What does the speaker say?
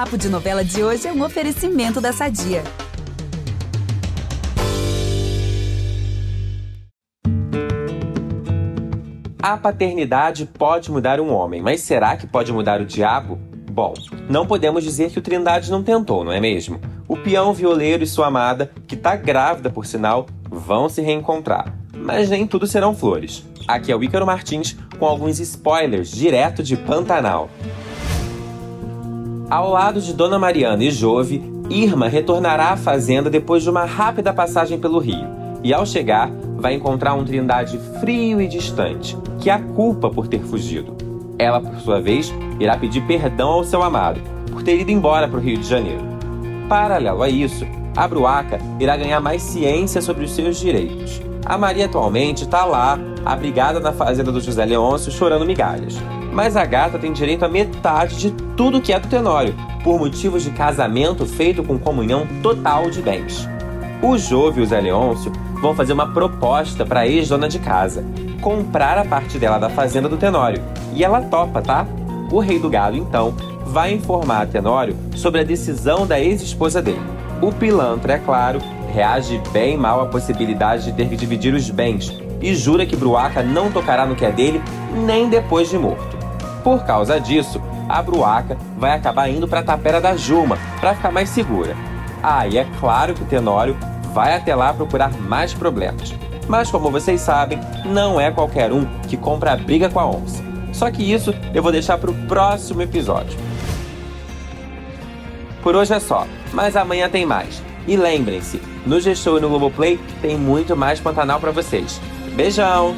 Papo de Novela de hoje é um oferecimento da Sadia. A paternidade pode mudar um homem, mas será que pode mudar o diabo? Bom, não podemos dizer que o Trindade não tentou, não é mesmo? O peão violeiro e sua amada, que tá grávida por sinal, vão se reencontrar. Mas nem tudo serão flores. Aqui é o Ícaro Martins com alguns spoilers direto de Pantanal. Ao lado de Dona Mariana e Jove, Irma retornará à fazenda depois de uma rápida passagem pelo rio. E ao chegar, vai encontrar um Trindade frio e distante, que a culpa por ter fugido. Ela, por sua vez, irá pedir perdão ao seu amado por ter ido embora para o Rio de Janeiro. Paralelo a isso, a Bruaca irá ganhar mais ciência sobre os seus direitos. A Maria atualmente está lá, abrigada na fazenda do José Leôncio, chorando migalhas. Mas a gata tem direito a metade de tudo que é do Tenório, por motivos de casamento feito com comunhão total de bens. O Jove e o Zé Leôncio vão fazer uma proposta para a ex-dona de casa, comprar a parte dela da fazenda do Tenório. E ela topa, tá? O rei do gado, então, vai informar a Tenório sobre a decisão da ex-esposa dele. O pilantra, é claro, reage bem mal à possibilidade de ter que dividir os bens e jura que Bruaca não tocará no que é dele nem depois de morto. Por causa disso, a Bruaca vai acabar indo para a tapera da Juma para ficar mais segura. Ah, e é claro que o Tenório vai até lá procurar mais problemas. Mas como vocês sabem, não é qualquer um que compra a briga com a onça. Só que isso eu vou deixar para o próximo episódio. Por hoje é só, mas amanhã tem mais. E lembrem-se, no G-Show e no Globoplay tem muito mais Pantanal para vocês. Beijão!